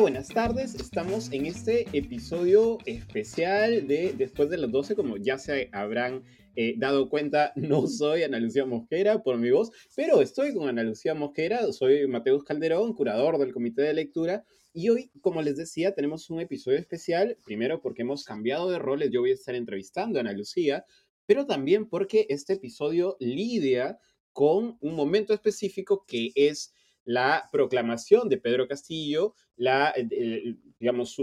Buenas tardes. Estamos en este episodio especial de Después de las 12, como ya se habrán eh, dado cuenta, no soy Ana Lucía Mosquera por mi voz, pero estoy con Ana Lucía Mosquera, soy Mateus Calderón, curador del Comité de Lectura, y hoy, como les decía, tenemos un episodio especial, primero porque hemos cambiado de roles, yo voy a estar entrevistando a Ana Lucía, pero también porque este episodio lidia con un momento específico que es la proclamación de Pedro Castillo, la, el, digamos,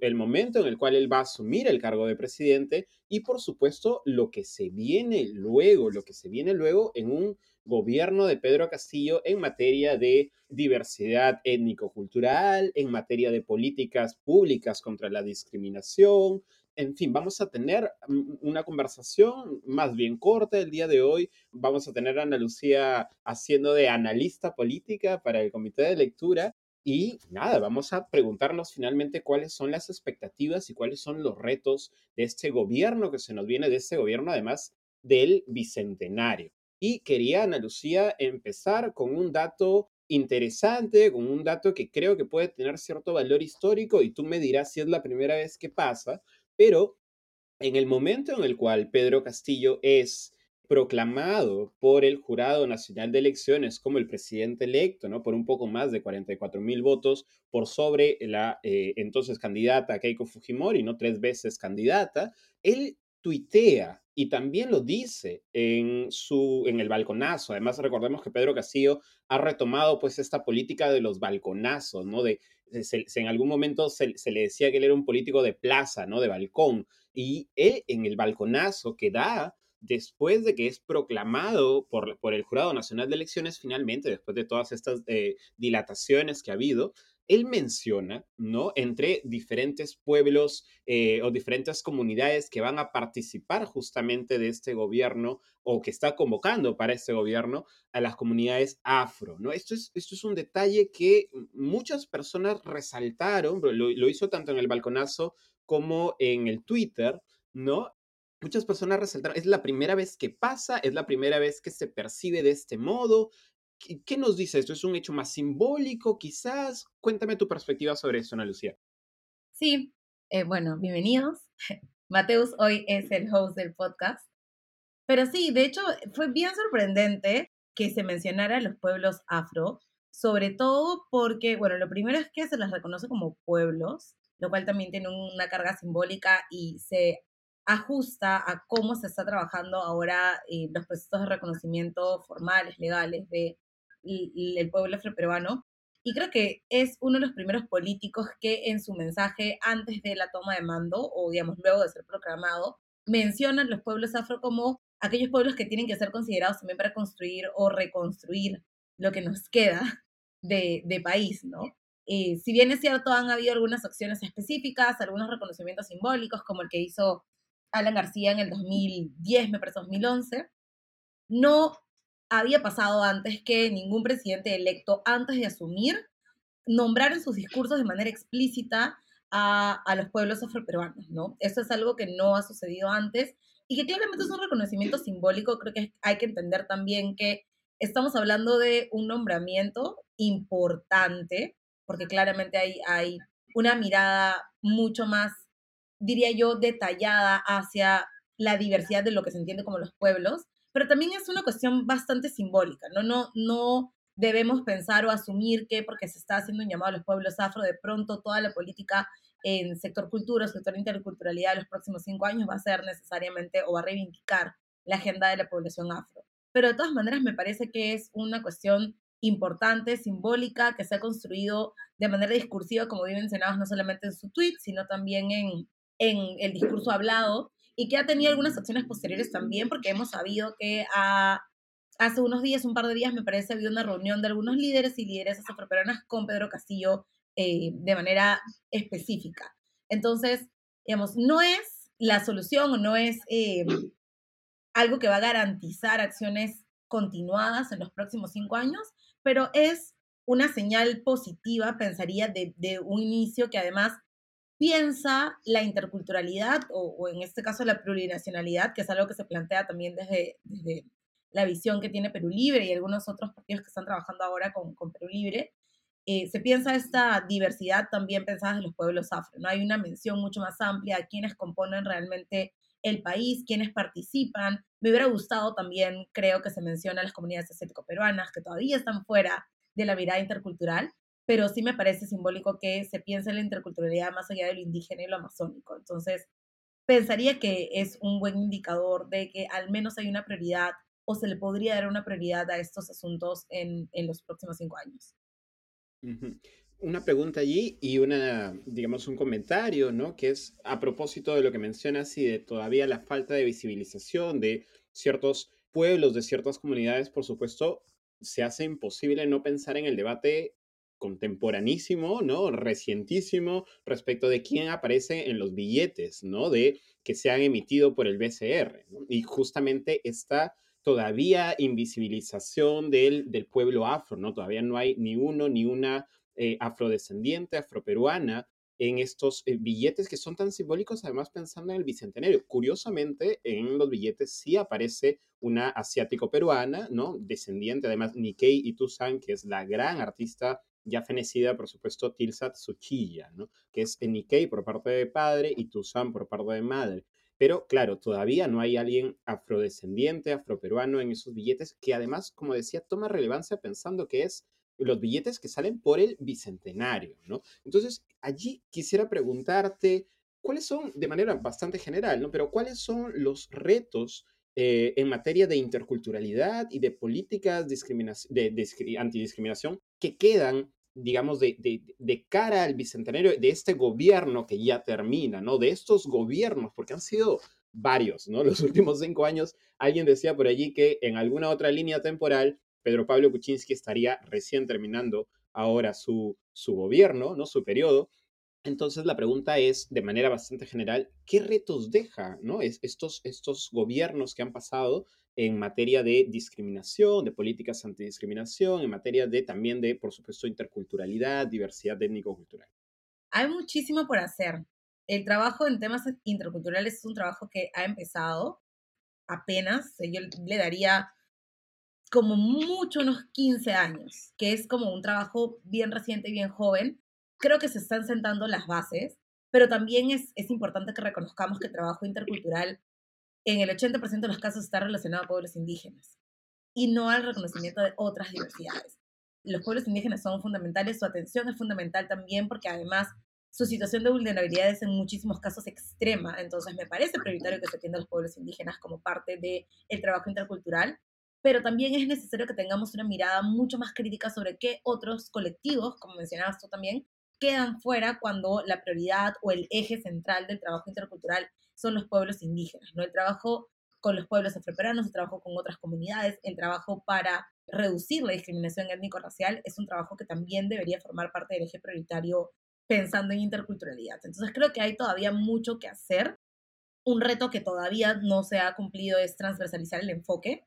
el momento en el cual él va a asumir el cargo de presidente y, por supuesto, lo que se viene luego, lo que se viene luego en un gobierno de Pedro Castillo en materia de diversidad étnico-cultural, en materia de políticas públicas contra la discriminación, en fin, vamos a tener una conversación más bien corta el día de hoy. Vamos a tener a Ana Lucía haciendo de analista política para el comité de lectura. Y nada, vamos a preguntarnos finalmente cuáles son las expectativas y cuáles son los retos de este gobierno que se nos viene, de este gobierno además del bicentenario. Y quería, Ana Lucía, empezar con un dato interesante, con un dato que creo que puede tener cierto valor histórico y tú me dirás si es la primera vez que pasa, pero en el momento en el cual Pedro Castillo es proclamado por el Jurado Nacional de Elecciones como el presidente electo, ¿no? Por un poco más de 44 mil votos por sobre la eh, entonces candidata Keiko Fujimori, ¿no? Tres veces candidata, él tuitea y también lo dice en, su, en el balconazo. Además, recordemos que Pedro Castillo ha retomado pues esta política de los balconazos, ¿no? De, en algún momento se, le decía que él era un político de plaza, ¿no? De balcón. Y él en el balconazo que da después de que es proclamado por, por el Jurado Nacional de Elecciones, finalmente, después de todas estas eh, dilataciones que ha habido, él menciona, ¿no? Entre diferentes pueblos eh, o diferentes comunidades que van a participar justamente de este gobierno o que está convocando para este gobierno a las comunidades afro, ¿no? Esto es, esto es un detalle que muchas personas resaltaron, lo, lo hizo tanto en el balconazo como en el Twitter, ¿no? Muchas personas resaltaron, es la primera vez que pasa, es la primera vez que se percibe de este modo, ¿Qué, nos dice esto? ¿Es un hecho más simbólico quizás? Cuéntame tu perspectiva sobre eso, Ana Lucía. Sí, eh, bueno, bienvenidos. Mateus hoy es el host del podcast. Pero sí, de hecho, fue bien sorprendente que se mencionara los pueblos afro, sobre todo porque, bueno, lo primero es que se les reconoce como pueblos, lo cual también tiene una carga simbólica y se ajusta a cómo se está trabajando ahora eh, los procesos de reconocimiento formales, legales de el pueblo afroperuano. Y creo que es uno de los primeros políticos que en su mensaje antes de la toma de mando, o digamos luego de ser proclamado, mencionan los pueblos afro como aquellos pueblos que tienen que ser considerados también para construir o reconstruir lo que nos queda de, de país, ¿no? Eh, si bien es cierto, han habido algunas acciones específicas, algunos reconocimientos simbólicos, como el que hizo Alan García en el 2010, me parece 2011, no había pasado antes que ningún presidente electo, antes de asumir, nombrara en sus discursos de manera explícita a, a, los pueblos afroperuanos, ¿no? Eso es algo que no ha sucedido antes y que claramente es un reconocimiento simbólico. Creo que hay que entender también que estamos hablando de un nombramiento importante, porque claramente hay, hay una mirada mucho más, diría yo, detallada hacia la diversidad de lo que se entiende como los pueblos pero también es una cuestión bastante simbólica, ¿no? No, no debemos pensar o asumir que porque se está haciendo un llamado a los pueblos afro, de pronto toda la política en sector cultura, sector interculturalidad de los próximos cinco años va a ser necesariamente o va a reivindicar la agenda de la población afro. Pero de todas maneras me parece que es una cuestión importante, simbólica, que se ha construido de manera discursiva, como bien mencionabas, no solamente en su tweet, sino también en, en el discurso hablado, y que ha tenido algunas acciones posteriores también, porque hemos sabido que hace unos días, un par de días, me parece, había una reunión de algunos líderes y lideresas afroperuanas con Pedro Castillo eh, de manera específica. Entonces, digamos, no es la solución no es eh, algo que va a garantizar acciones continuadas en los próximos cinco años, pero es una señal positiva, pensaría, de un inicio que además piensa la interculturalidad o, en este caso la plurinacionalidad, que es algo que se plantea también desde, desde la visión que tiene Perú Libre y algunos otros partidos que están trabajando ahora con, con Perú Libre, eh, se piensa esta diversidad también pensada en los pueblos afro, ¿no? Hay una mención mucho más amplia a quienes componen realmente el país, quienes participan. Me hubiera gustado también, creo que se menciona a las comunidades asiático-peruanas que todavía están fuera de la mirada intercultural, pero sí me parece simbólico que se piense en la interculturalidad más allá de lo indígena y lo amazónico. Entonces, pensaría que es un buen indicador de que al menos hay una prioridad o se le podría dar una prioridad a estos asuntos en, en los próximos cinco años. Una pregunta allí y una, digamos, un comentario, ¿no? Que es a propósito de lo que mencionas y de todavía la falta de visibilización de ciertos pueblos, de ciertas comunidades, por supuesto, se hace imposible no pensar en el debate contemporanísimo, ¿no? Recientísimo respecto de quién aparece en los billetes, ¿no? De que se han emitido por el BCR, Y justamente esta todavía invisibilización del, del pueblo afro, ¿no? Todavía no hay ni uno ni una eh, afrodescendiente, afroperuana, en estos eh, billetes que son tan simbólicos, además pensando en el bicentenario. Curiosamente, en los billetes sí aparece una asiático-peruana, ¿no? Descendiente, además, Nikkei Itusan, que es la gran artista ya fenecida, por supuesto, Tilsat Suchilla, ¿no? Que es Nikkei por parte de padre y Tusan por parte de madre. Pero claro, todavía no hay alguien afrodescendiente, afroperuano en esos billetes, que además, como decía, toma relevancia pensando que es los billetes que salen por el bicentenario, ¿no? Entonces, allí quisiera preguntarte, ¿cuáles son, de manera bastante general, ¿no? Pero ¿cuáles son los retos eh, en materia de interculturalidad y de políticas de, de, antidiscriminación que quedan, digamos, de, de, cara al bicentenario de este gobierno que ya termina, ¿no? De estos gobiernos, porque han sido varios, ¿no? Los últimos cinco años, alguien decía por allí que en alguna otra línea temporal Pedro Pablo Kuczynski estaría recién terminando ahora su, su gobierno, ¿no? su periodo. Entonces la pregunta es, de manera bastante general, ¿qué retos deja ¿no? es, estos, estos gobiernos que han pasado en materia de discriminación, de políticas antidiscriminación, en materia de también de, por supuesto, interculturalidad, diversidad étnico-cultural? Hay muchísimo por hacer. El trabajo en temas interculturales es un trabajo que ha empezado apenas. Yo le daría como mucho unos 15 años, que es como un trabajo bien reciente y bien joven. Creo que se están sentando las bases, pero también es, importante que reconozcamos que el trabajo intercultural en el 80% de los casos está relacionado a pueblos indígenas y no al reconocimiento de otras diversidades. Los pueblos indígenas son fundamentales, su atención es fundamental también porque además su situación de vulnerabilidad es en muchísimos casos extrema, entonces me parece prioritario que se atienda a los pueblos indígenas como parte del el trabajo intercultural pero también es necesario que tengamos una mirada mucho más crítica sobre qué otros colectivos, como mencionabas tú también, quedan fuera cuando la prioridad o el eje central del trabajo intercultural son los pueblos indígenas, ¿no? El trabajo con los pueblos afroperanos, el trabajo con otras comunidades, el trabajo para reducir la discriminación étnico-racial es un trabajo que también debería formar parte del eje prioritario pensando en interculturalidad. Entonces creo que hay todavía mucho que hacer. Un reto que todavía no se ha cumplido es transversalizar el enfoque.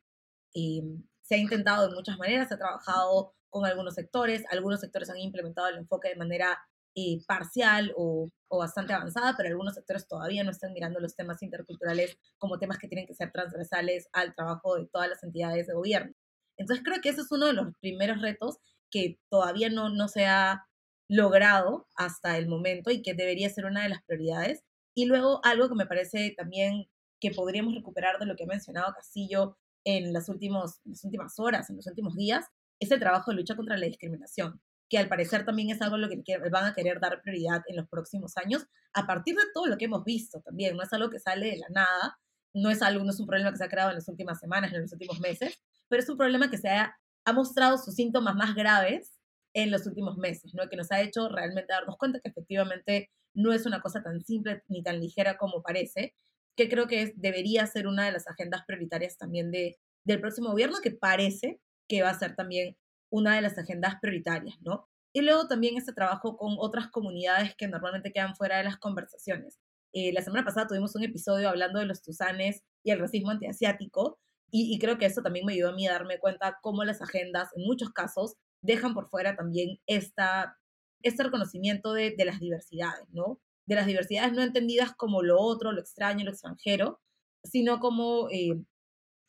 Em, se ha intentado de muchas maneras, se ha trabajado con algunos sectores, algunos sectores han implementado el enfoque de manera eh, parcial o, o, bastante avanzada, pero algunos sectores todavía no están mirando los temas interculturales como temas que tienen que ser transversales al trabajo de todas las entidades de gobierno. Entonces creo que ese es uno de los primeros retos que todavía no, no se ha logrado hasta el momento y que debería ser una de las prioridades. Y luego algo que me parece también que podríamos recuperar de lo que ha mencionado Castillo en las, últimos, las últimas horas, en los últimos días, es el trabajo de lucha contra la discriminación, que al parecer también es algo a lo que van a querer dar prioridad en los próximos años, a partir de todo lo que hemos visto también. No es algo que sale de la nada, no es algo, no es un problema que se ha creado en las últimas semanas, en los últimos meses, pero es un problema que se ha, ha mostrado sus síntomas más graves en los últimos meses, ¿no? que nos ha hecho realmente darnos cuenta que efectivamente no es una cosa tan simple ni tan ligera como parece que creo que debería ser una de las agendas prioritarias también de, del próximo gobierno, que parece que va a ser también una de las agendas prioritarias, ¿no? Y luego también este trabajo con otras comunidades que normalmente quedan fuera de las conversaciones. Eh, la semana pasada tuvimos un episodio hablando de los tusanes y el racismo antiasiático, y, y creo que eso también me ayudó a mí a darme cuenta cómo las agendas, en muchos casos, dejan por fuera también esta, este reconocimiento de, de las diversidades, ¿no? De las diversidades no entendidas como lo otro, lo extraño, lo extranjero, sino como eh,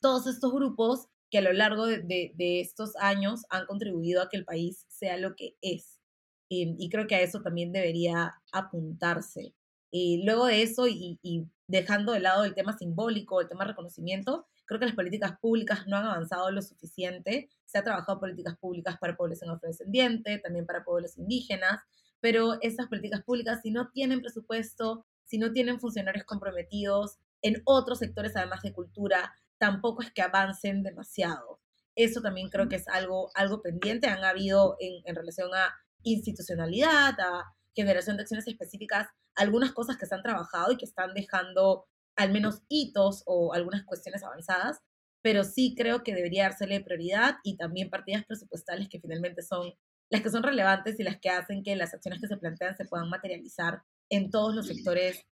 todos estos grupos que a lo largo de, estos años han contribuido a que el país sea lo que es. eh, y creo que a eso también debería apuntarse. Y luego de eso, y, y, dejando de lado el tema simbólico, el tema reconocimiento, creo que las políticas públicas no han avanzado lo suficiente. Se ha trabajado políticas públicas para población afrodescendiente, también para pueblos indígenas, pero esas políticas públicas, si no tienen presupuesto, si no tienen funcionarios comprometidos en otros sectores, además de cultura, tampoco es que avancen demasiado. Eso también creo que es algo, algo pendiente. Han habido en, en relación a institucionalidad, a generación de acciones específicas, algunas cosas que se han trabajado y que están dejando al menos hitos o algunas cuestiones avanzadas, pero sí creo que debería dársele prioridad y también partidas presupuestales que finalmente son las que son relevantes y las que hacen que las acciones que se plantean se puedan materializar en todos los sectores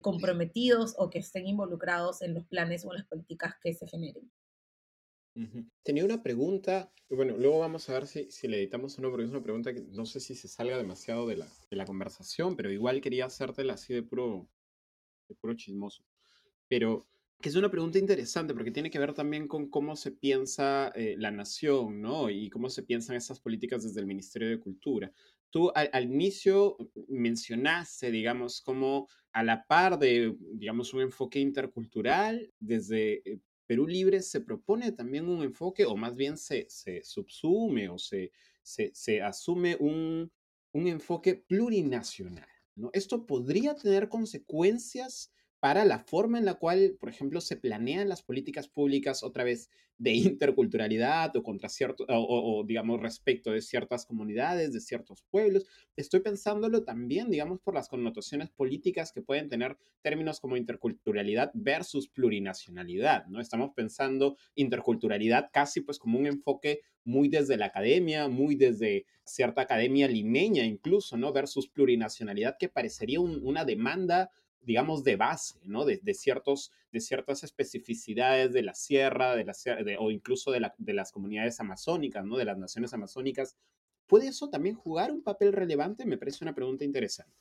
comprometidos o que estén involucrados en los planes o en las políticas que se generen. Tenía una pregunta, bueno, luego vamos a ver si, si le editamos o no, porque es una pregunta que no sé si se salga demasiado de la, de la conversación, pero igual quería hacértela así de puro, de puro chismoso. Pero que es una pregunta interesante porque tiene que ver también con cómo se piensa eh, la nación, ¿no? Y cómo se piensan estas políticas desde el Ministerio de Cultura. Tú al, al, inicio mencionaste, digamos, como a la par de, digamos, un enfoque intercultural, desde eh, Perú Libre se propone también un enfoque, o más bien se, se subsume o se, se, se asume un, un enfoque plurinacional. ¿no? Esto podría tener consecuencias para la forma en la cual, por ejemplo, se planean las políticas públicas otra vez de interculturalidad o contra cierto, o, digamos, respecto de ciertas comunidades, de ciertos pueblos. Estoy pensándolo también, digamos, por las connotaciones políticas que pueden tener términos como interculturalidad versus plurinacionalidad, ¿no? Estamos pensando interculturalidad casi pues como un enfoque muy desde la academia, muy desde cierta academia limeña incluso, ¿no? Versus plurinacionalidad que parecería una demanda digamos, de base, ¿no? De, ciertos, de ciertas especificidades de la sierra, de o incluso de, de, las comunidades amazónicas, ¿no? De las naciones amazónicas. ¿Puede eso también jugar un papel relevante? Me parece una pregunta interesante.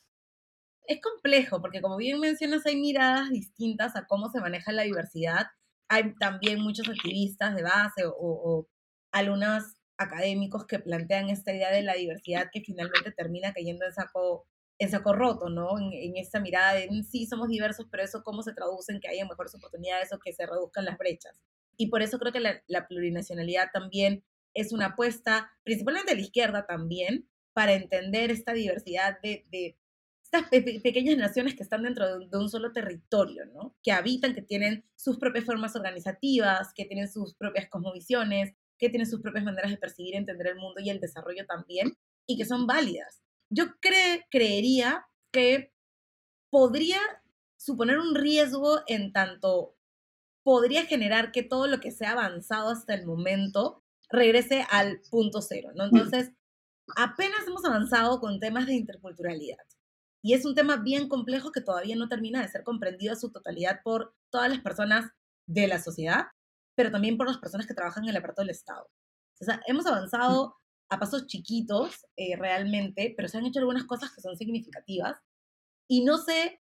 Es complejo, porque como bien mencionas, hay miradas distintas a cómo se maneja la diversidad. Hay también muchos activistas de base o, o algunos académicos que plantean esta idea de la diversidad que finalmente termina cayendo en saco en saco roto, ¿no? En, en esta mirada de mm, sí, somos diversos, pero eso cómo se traduce en que haya mejores oportunidades o que se reduzcan las brechas. Y por eso creo que la, la plurinacionalidad también es una apuesta, principalmente de la izquierda también, para entender esta diversidad de, de estas pequeñas naciones que están dentro de un, de un, solo territorio, ¿no? Que habitan, que tienen sus propias formas organizativas, que tienen sus propias cosmovisiones, que tienen sus propias maneras de percibir y entender el mundo y el desarrollo también, y que son válidas yo creería que podría suponer un riesgo en tanto podría generar que todo lo que se ha avanzado hasta el momento regrese al punto cero, ¿no? Entonces, apenas hemos avanzado con temas de interculturalidad. Y es un tema bien complejo que todavía no termina de ser comprendido a su totalidad por todas las personas de la sociedad, pero también por las personas que trabajan en el aparato del Estado. O sea, hemos avanzado a pasos chiquitos eh, realmente, pero se han hecho algunas cosas que son significativas. Y no sé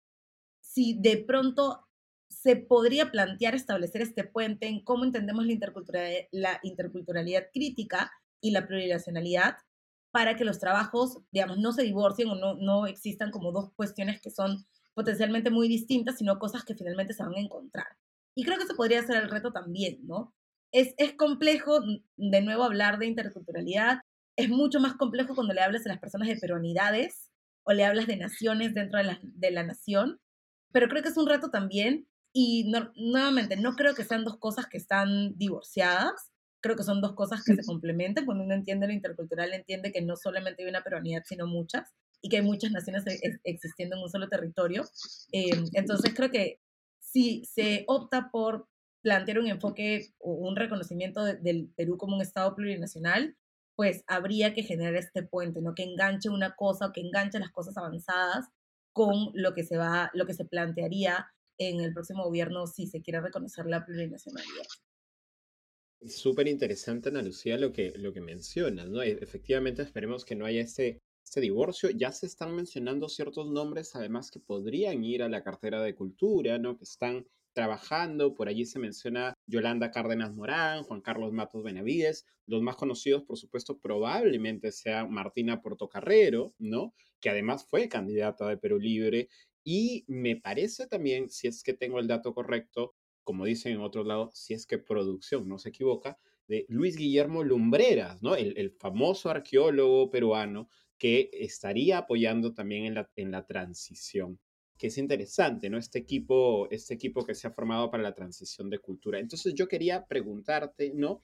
si de pronto se podría plantear establecer este puente en cómo entendemos la interculturalidad, la interculturalidad crítica y la plurinacionalidad para que los trabajos, digamos, no se divorcien o no, no existan como dos cuestiones que son potencialmente muy distintas, sino cosas que finalmente se van a encontrar. Y creo que eso podría ser el reto también, ¿no? Es, es complejo, de nuevo, hablar de interculturalidad es mucho más complejo cuando le hablas a las personas de peruanidades o le hablas de naciones dentro de la, de la nación, pero creo que es un reto también y nuevamente no creo que sean dos cosas que están divorciadas, creo que son dos cosas que se complementan, cuando uno entiende lo intercultural entiende que no solamente hay una peruanidad, sino muchas, y que hay muchas naciones e, existiendo en un solo territorio. Eh, entonces creo que si se opta por plantear un enfoque o un reconocimiento del Perú como un Estado plurinacional, pues habría que generar este puente, ¿no? Que enganche una cosa o que enganche las cosas avanzadas con lo que se va, lo que se plantearía en el próximo gobierno si se quiere reconocer la plurinacionalidad. Súper interesante, Ana Lucía, lo que, lo que mencionas, ¿no? E, efectivamente, esperemos que no haya ese, ese divorcio. Ya se están mencionando ciertos nombres, además, que podrían ir a la cartera de cultura, ¿no? Que están trabajando. Por allí se menciona Yolanda Cárdenas Morán, Juan Carlos Matos Benavides. Los más conocidos, por supuesto, probablemente sea Martina Portocarrero, ¿no? Que además fue candidata de Perú Libre. Y me parece también, si es que tengo el dato correcto, como dicen en otro lado, si es que producción no se equivoca, de Luis Guillermo Lumbreras, ¿no? El, el famoso arqueólogo peruano que estaría apoyando también en la, en la transición que es interesante, ¿no? Este equipo, este equipo que se ha formado para la transición de cultura. Entonces yo quería preguntarte, ¿no?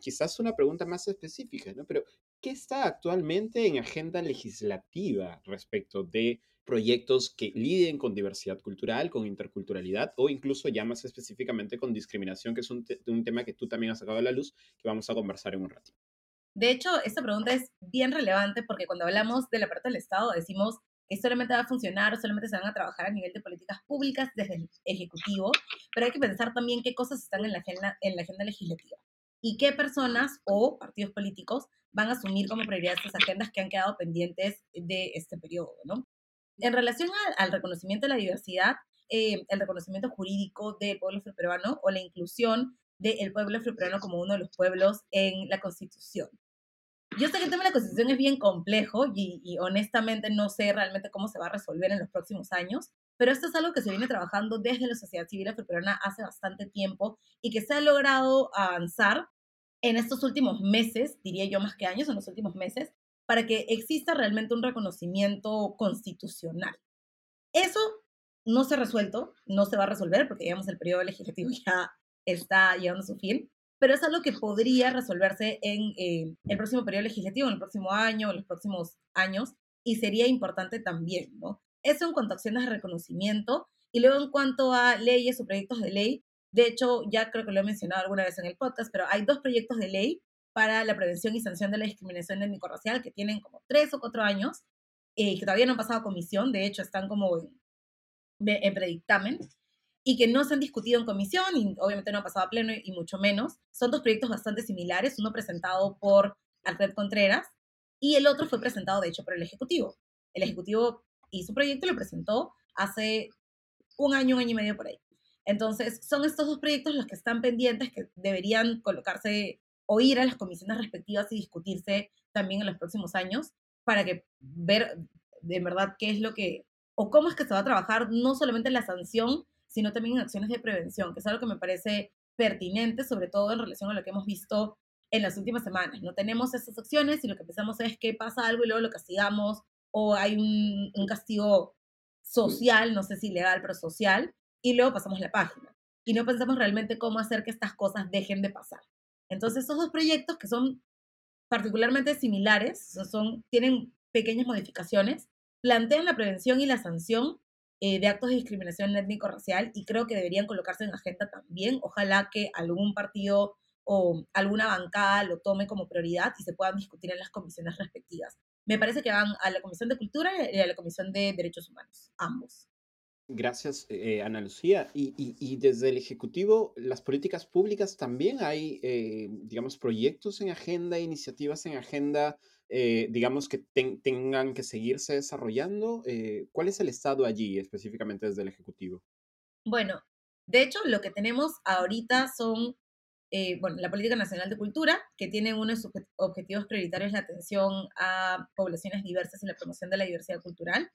Quizás una pregunta más específica, ¿no? Pero, ¿qué está actualmente en agenda legislativa respecto de proyectos que lidien con diversidad cultural, con interculturalidad o incluso ya más específicamente con discriminación, que es un, un tema que tú también has sacado a la luz, que vamos a conversar en un rato. De hecho, esta pregunta es bien relevante porque cuando hablamos de la parte del Estado decimos que solamente va a funcionar o solamente se van a trabajar a nivel de políticas públicas desde el Ejecutivo, pero hay que pensar también qué cosas están en la agenda, en la agenda legislativa y qué personas o partidos políticos van a asumir como prioridad estas agendas que han quedado pendientes de este periodo, ¿no? En relación al, reconocimiento de la diversidad, eh, el reconocimiento jurídico del pueblo afroperuano o la inclusión del pueblo afroperuano como uno de los pueblos en la Constitución. Yo sé que el tema de la Constitución es bien complejo y, honestamente no sé realmente cómo se va a resolver en los próximos años, pero esto es algo que se viene trabajando desde la sociedad civil afroperuana hace bastante tiempo y que se ha logrado avanzar en estos últimos meses, diría yo más que años, en los últimos meses, para que exista realmente un reconocimiento constitucional. Eso no se ha resuelto, no se va a resolver porque digamos el periodo legislativo ya está llegando a su fin, pero es algo que podría resolverse en eh, el próximo periodo legislativo, en el próximo año, en los próximos años, y sería importante también, ¿no? Eso en cuanto a acciones de reconocimiento, y luego en cuanto a leyes o proyectos de ley, de hecho, ya creo que lo he mencionado alguna vez en el podcast, pero hay dos proyectos de ley para la prevención y sanción de la discriminación étnico-racial que tienen como tres o cuatro años, y eh, que todavía no han pasado comisión, de hecho están como en, en predictamen, y que no se han discutido en comisión y obviamente no han pasado a pleno y, mucho menos. Son dos proyectos bastante similares, uno presentado por Alfred Contreras y el otro fue presentado de hecho por el Ejecutivo. El Ejecutivo hizo un proyecto y lo presentó hace un año, un año y medio por ahí. Entonces, son estos dos proyectos los que están pendientes, que deberían colocarse o ir a las comisiones respectivas y discutirse también en los próximos años para que ver de verdad qué es lo que, o cómo es que se va a trabajar no solamente la sanción, sino también en acciones de prevención, que es algo que me parece pertinente, sobre todo en relación a lo que hemos visto en las últimas semanas. No tenemos esas acciones y lo que pensamos es que pasa algo y luego lo castigamos o hay un, castigo social, no sé si legal, pero social, y luego pasamos la página. Y no pensamos realmente cómo hacer que estas cosas dejen de pasar. Entonces, estos dos proyectos que son particularmente similares, son, tienen pequeñas modificaciones, plantean la prevención y la sanción eh, de actos de discriminación étnico-racial y creo que deberían colocarse en agenda también. Ojalá que algún partido o alguna bancada lo tome como prioridad y se puedan discutir en las comisiones respectivas. Me parece que van a la Comisión de Cultura y a la Comisión de Derechos Humanos, ambos. Gracias, eh, Ana Lucía. Y, y, desde el Ejecutivo, las políticas públicas también hay, eh, digamos, proyectos en agenda, iniciativas en agenda eh, digamos, que tengan que seguirse desarrollando? Eh, ¿Cuál es el estado allí específicamente desde el Ejecutivo? Bueno, de hecho, lo que tenemos ahorita son, eh, bueno, la Política Nacional de Cultura, que tiene uno de sus objetivos prioritarios la atención a poblaciones diversas y la promoción de la diversidad cultural,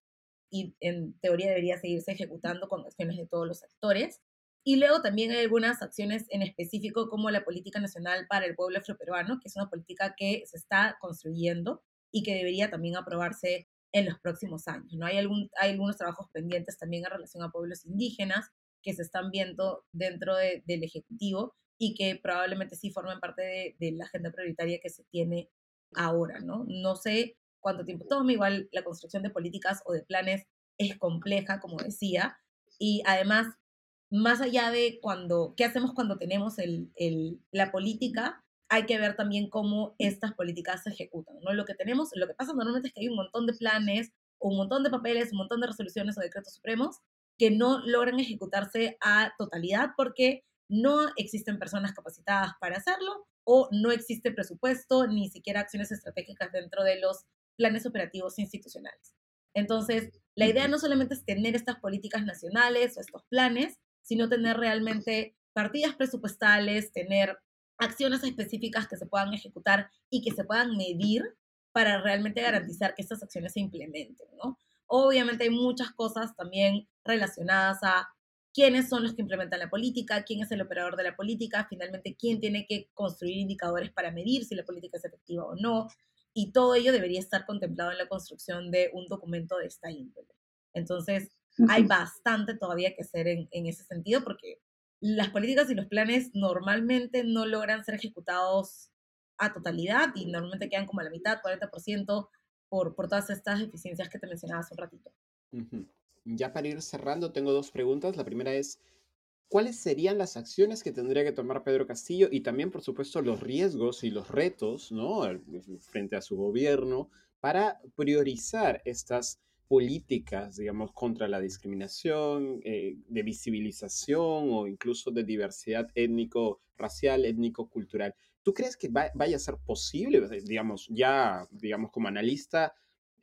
y en teoría debería seguirse ejecutando con acciones de todos los actores. Y luego también hay algunas acciones en específico como la Política Nacional para el Pueblo Afroperuano, que es una política que se está construyendo y que debería también aprobarse en los próximos años. ¿no? Hay, algún, hay algunos trabajos pendientes también en relación a pueblos indígenas que se están viendo dentro del Ejecutivo y que probablemente sí formen parte de, de, la agenda prioritaria que se tiene ahora. ¿no? no sé cuánto tiempo toma, igual la construcción de políticas o de planes es compleja, como decía, y además más allá de cuando, qué hacemos cuando tenemos el, el, la política, hay que ver también cómo estas políticas se ejecutan, ¿no? Lo que tenemos, lo que pasa normalmente es que hay un montón de planes, un montón de papeles, un montón de resoluciones o decretos supremos que no logran ejecutarse a totalidad porque no existen personas capacitadas para hacerlo o no existe presupuesto ni siquiera acciones estratégicas dentro de los planes operativos institucionales. Entonces, la idea no solamente es tener estas políticas nacionales o estos planes, sino tener realmente partidas presupuestales, tener acciones específicas que se puedan ejecutar y que se puedan medir para realmente garantizar que estas acciones se implementen, ¿no? Obviamente hay muchas cosas también relacionadas a quiénes son los que implementan la política, quién es el operador de la política, finalmente quién tiene que construir indicadores para medir si la política es efectiva o no, y todo ello debería estar contemplado en la construcción de un documento de esta índole. Entonces, hay bastante todavía que hacer en, en ese sentido porque las políticas y los planes normalmente no logran ser ejecutados a totalidad y normalmente quedan como a la mitad, 40%, por, por todas estas deficiencias que te mencionaba hace un ratito. Ya para ir cerrando, tengo dos preguntas. La primera es, ¿cuáles serían las acciones que tendría que tomar Pedro Castillo y también, por supuesto, los riesgos y los retos ¿no? frente a su gobierno para priorizar estas políticas, digamos, contra la discriminación, eh, de visibilización o incluso de diversidad étnico-racial, étnico-cultural. ¿Tú crees que vaya a ser posible, digamos, ya, digamos, como analista,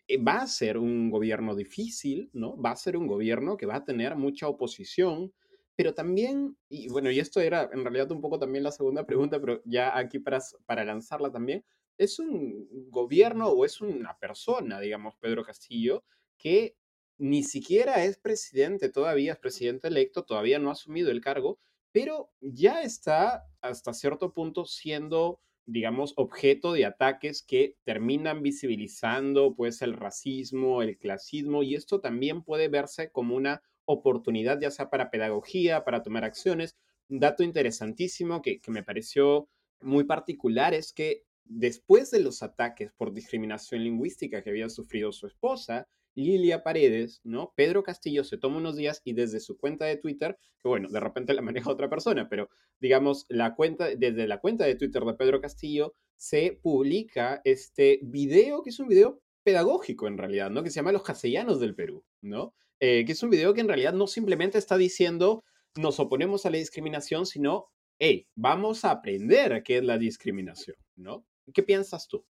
eh, va a ser un gobierno difícil, ¿no? Va a ser un gobierno que va a tener mucha oposición, pero también, y bueno, y esto era en realidad un poco también la segunda pregunta, pero ya aquí para, para lanzarla también, es un gobierno o es una persona, digamos, Pedro Castillo, que ni siquiera es presidente todavía, es presidente electo, todavía no ha asumido el cargo, pero ya está hasta cierto punto siendo, digamos, objeto de ataques que terminan visibilizando pues el racismo, el clasismo, y esto también puede verse como una oportunidad ya sea para pedagogía, para tomar acciones. Un dato interesantísimo que, que me pareció muy particular es que después de los ataques por discriminación lingüística que había sufrido su esposa, Lilia Paredes, ¿no? Pedro Castillo se toma unos días y desde su cuenta de Twitter, que bueno, de repente la maneja otra persona, pero digamos, la cuenta, desde la cuenta de Twitter de Pedro Castillo se publica este video, que es un video pedagógico en realidad, ¿no? Que se llama Los Castellanos del Perú, ¿no? Eh, que es un video que en realidad no simplemente está diciendo nos oponemos a la discriminación, sino, hey, vamos a aprender qué es la discriminación, ¿no? ¿Qué piensas tú?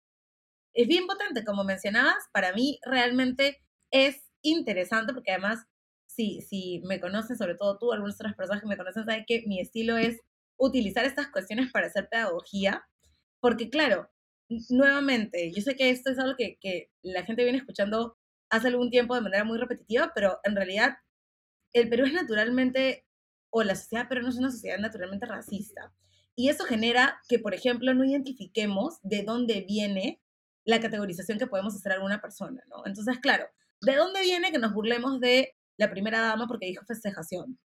Es bien potente, como mencionabas, para mí realmente es interesante porque además, si, si me conocen, sobre todo tú, algunas otras personas que me conocen, saben que mi estilo es utilizar estas cuestiones para hacer pedagogía, porque claro, nuevamente, yo sé que esto es algo que, que la gente viene escuchando hace algún tiempo de manera muy repetitiva, pero en realidad el Perú es naturalmente, o la sociedad peruana es una sociedad naturalmente racista. Y eso genera que, por ejemplo, no identifiquemos de dónde viene la categorización que podemos hacer a alguna persona, ¿no? Entonces, claro, ¿De dónde viene que nos burlemos de la primera dama porque dijo festejación?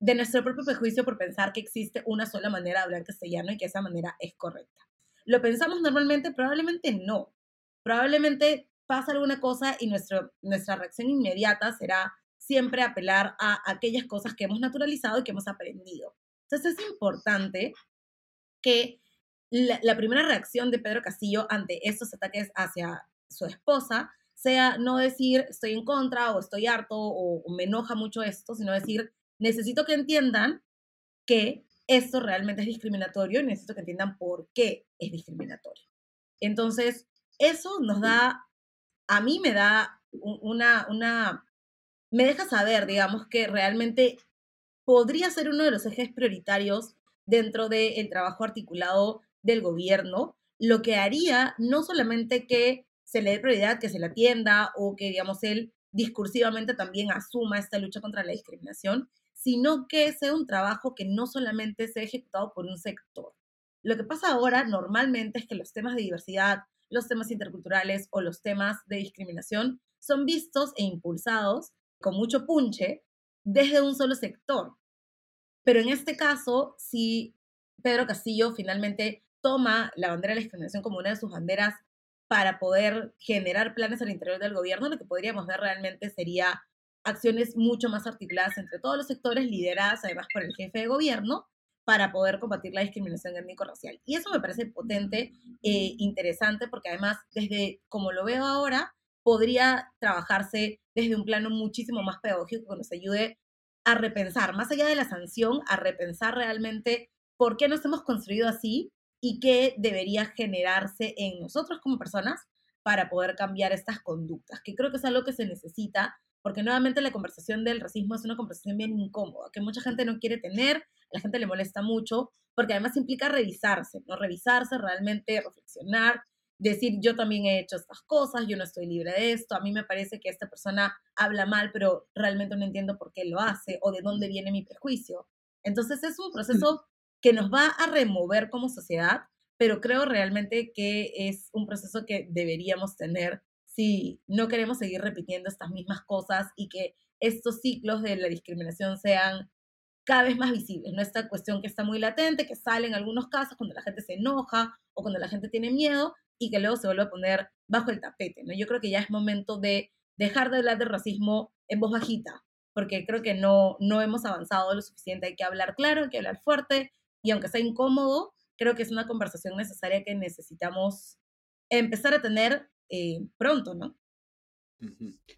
De nuestro propio prejuicio por pensar que existe una sola manera de hablar castellano y que esa manera es correcta. ¿Lo pensamos normalmente? Probablemente no. Probablemente pasa alguna cosa y nuestro, nuestra reacción inmediata será siempre apelar a aquellas cosas que hemos naturalizado y que hemos aprendido. Entonces es importante que la, la primera reacción de Pedro Castillo ante estos ataques hacia su esposa sea no decir estoy en contra o estoy harto o, me enoja mucho esto, sino decir necesito que entiendan que esto realmente es discriminatorio y necesito que entiendan por qué es discriminatorio. Entonces, eso nos da, a mí me da una, una, me deja saber, digamos, que realmente podría ser uno de los ejes prioritarios dentro del trabajo articulado del gobierno, lo que haría no solamente que se le dé prioridad, que se le atienda o que, digamos, él discursivamente también asuma esta lucha contra la discriminación, sino que sea un trabajo que no solamente sea ejecutado por un sector. Lo que pasa ahora normalmente es que los temas de diversidad, los temas interculturales o los temas de discriminación son vistos e impulsados con mucho punche desde un solo sector. Pero en este caso, si Pedro Castillo finalmente toma la bandera de la discriminación como una de sus banderas para poder generar planes al interior del gobierno, lo que podríamos ver realmente sería acciones mucho más articuladas entre todos los sectores, lideradas además por el jefe de gobierno, para poder combatir la discriminación étnico-racial. Y eso me parece potente, e interesante, porque además, desde como lo veo ahora, podría trabajarse desde un plano muchísimo más pedagógico que nos ayude a repensar, más allá de la sanción, a repensar realmente por qué nos hemos construido así y qué debería generarse en nosotros como personas para poder cambiar estas conductas, que creo que es algo que se necesita porque nuevamente la conversación del racismo es una conversación bien incómoda, que mucha gente no quiere tener, a la gente le molesta mucho, porque además implica revisarse, ¿no? Revisarse, realmente reflexionar, decir yo también he hecho estas cosas, yo no estoy libre de esto, a mí me parece que esta persona habla mal, pero realmente no entiendo por qué lo hace o de dónde viene mi prejuicio. Entonces es un proceso que nos va a remover como sociedad, pero creo realmente que es un proceso que deberíamos tener si no queremos seguir repitiendo estas mismas cosas y que estos ciclos de la discriminación sean cada vez más visibles, ¿no? Esta cuestión que está muy latente, que sale en algunos casos cuando la gente se enoja o cuando la gente tiene miedo y que luego se vuelve a poner bajo el tapete, ¿no? Yo creo que ya es momento de dejar de hablar de racismo en voz bajita, porque creo que no, no hemos avanzado lo suficiente, hay que hablar claro, hay que hablar fuerte, y aunque sea incómodo, creo que es una conversación necesaria que necesitamos empezar a tener eh, pronto, ¿no?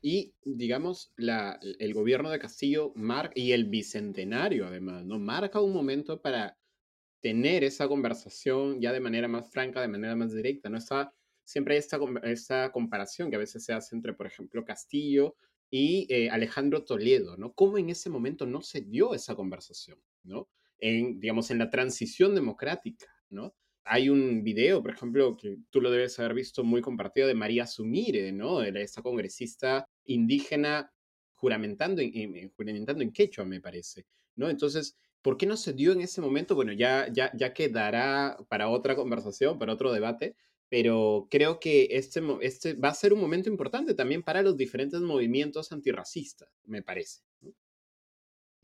Y, digamos, la, el gobierno de Castillo marca, y el bicentenario además, ¿no? Marca un momento para tener esa conversación ya de manera más franca, de manera más directa, ¿no? Está, siempre hay esta, esta comparación que a veces se hace entre, por ejemplo, Castillo y eh, Alejandro Toledo, ¿no? ¿Cómo en ese momento no se dio esa conversación, ¿no? En, digamos, en la transición democrática, ¿no? hay un video, por ejemplo, que tú lo debes haber visto muy compartido de María Sumire, ¿no? Esta congresista indígena juramentando en, juramentando en quechua, me parece, ¿no? Entonces, ¿por qué no se dio en ese momento? Bueno, ya, ya, ya quedará para otra conversación, para otro debate, pero creo que este, este va a ser un momento importante también para los diferentes movimientos antirracistas, me parece.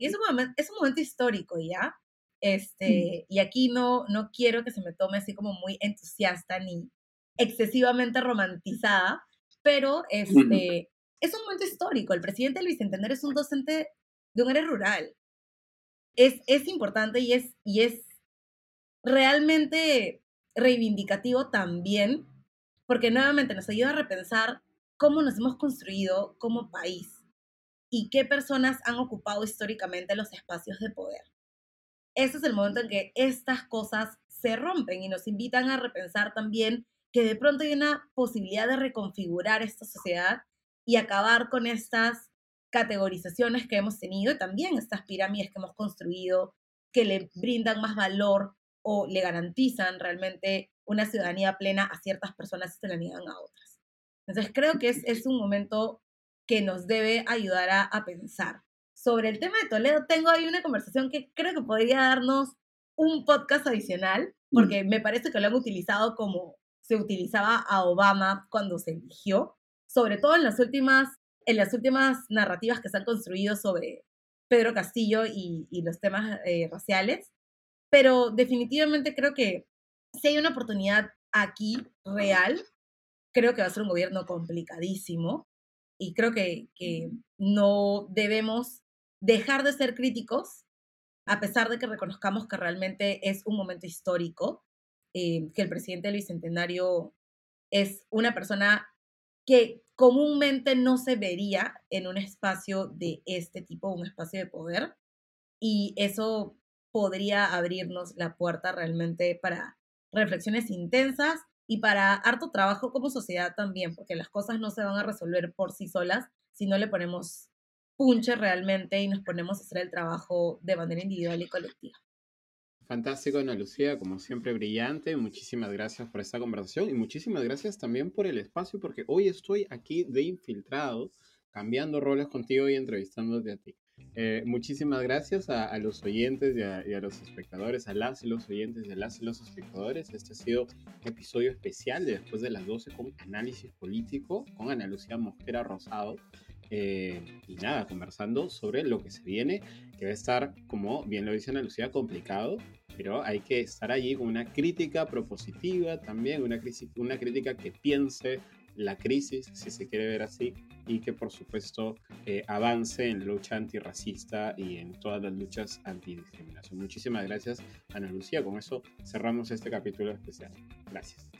Y es un, momento, es un momento histórico, ¿ya? Este, y aquí no, no quiero que se me tome así como muy entusiasta ni excesivamente romantizada, pero este, es un momento histórico. El presidente del Bicentenario es un docente de un área rural. Es, es importante y es, y es realmente reivindicativo también, porque nuevamente nos ayuda a repensar cómo nos hemos construido como país y qué personas han ocupado históricamente los espacios de poder ese es el momento en que estas cosas se rompen y nos invitan a repensar también que de pronto hay una posibilidad de reconfigurar esta sociedad y acabar con estas categorizaciones que hemos tenido y también estas pirámides que hemos construido que le brindan más valor o le garantizan realmente una ciudadanía plena a ciertas personas y se la niegan a otras. Entonces creo que es, es un momento que nos debe ayudar a, a pensar sobre el tema de Toledo tengo ahí una conversación que creo que podría darnos un podcast adicional, mm. porque me parece que lo han utilizado como se utilizaba a Obama cuando se eligió, sobre todo en las últimas, en las últimas narrativas que se han construido sobre Pedro Castillo y, los temas eh, raciales. Pero definitivamente creo que si hay una oportunidad aquí real, creo que va a ser un gobierno complicadísimo y creo que, que no debemos dejar de ser críticos, a pesar de que reconozcamos que realmente es un momento histórico, eh, que el presidente del Bicentenario es una persona que comúnmente no se vería en un espacio de este tipo, un espacio de poder, y eso podría abrirnos la puerta realmente para reflexiones intensas y para harto trabajo como sociedad también, porque las cosas no se van a resolver por sí solas si no le ponemos punche realmente y nos ponemos a hacer el trabajo de manera individual y colectiva. Fantástico, Ana Lucía, como siempre brillante. Muchísimas gracias por esta conversación y muchísimas gracias también por el espacio, porque hoy estoy aquí de infiltrado, cambiando roles contigo y entrevistándote a ti. Eh, muchísimas gracias a, los oyentes y a, y a, los espectadores, a las y los oyentes y a las y los espectadores. Este ha sido un episodio especial de Después de las 12 con análisis político con Ana Lucía Mosquera Rosado. Eh, y nada, conversando sobre lo que se viene, que va a estar, como bien lo dice Ana Lucía, complicado, pero hay que estar allí con una crítica propositiva también, una, una crítica que piense la crisis, si se quiere ver así, y que por supuesto eh, avance en la lucha antirracista y en todas las luchas antidiscriminación. Muchísimas gracias, Ana Lucía. Con eso cerramos este capítulo especial. Gracias.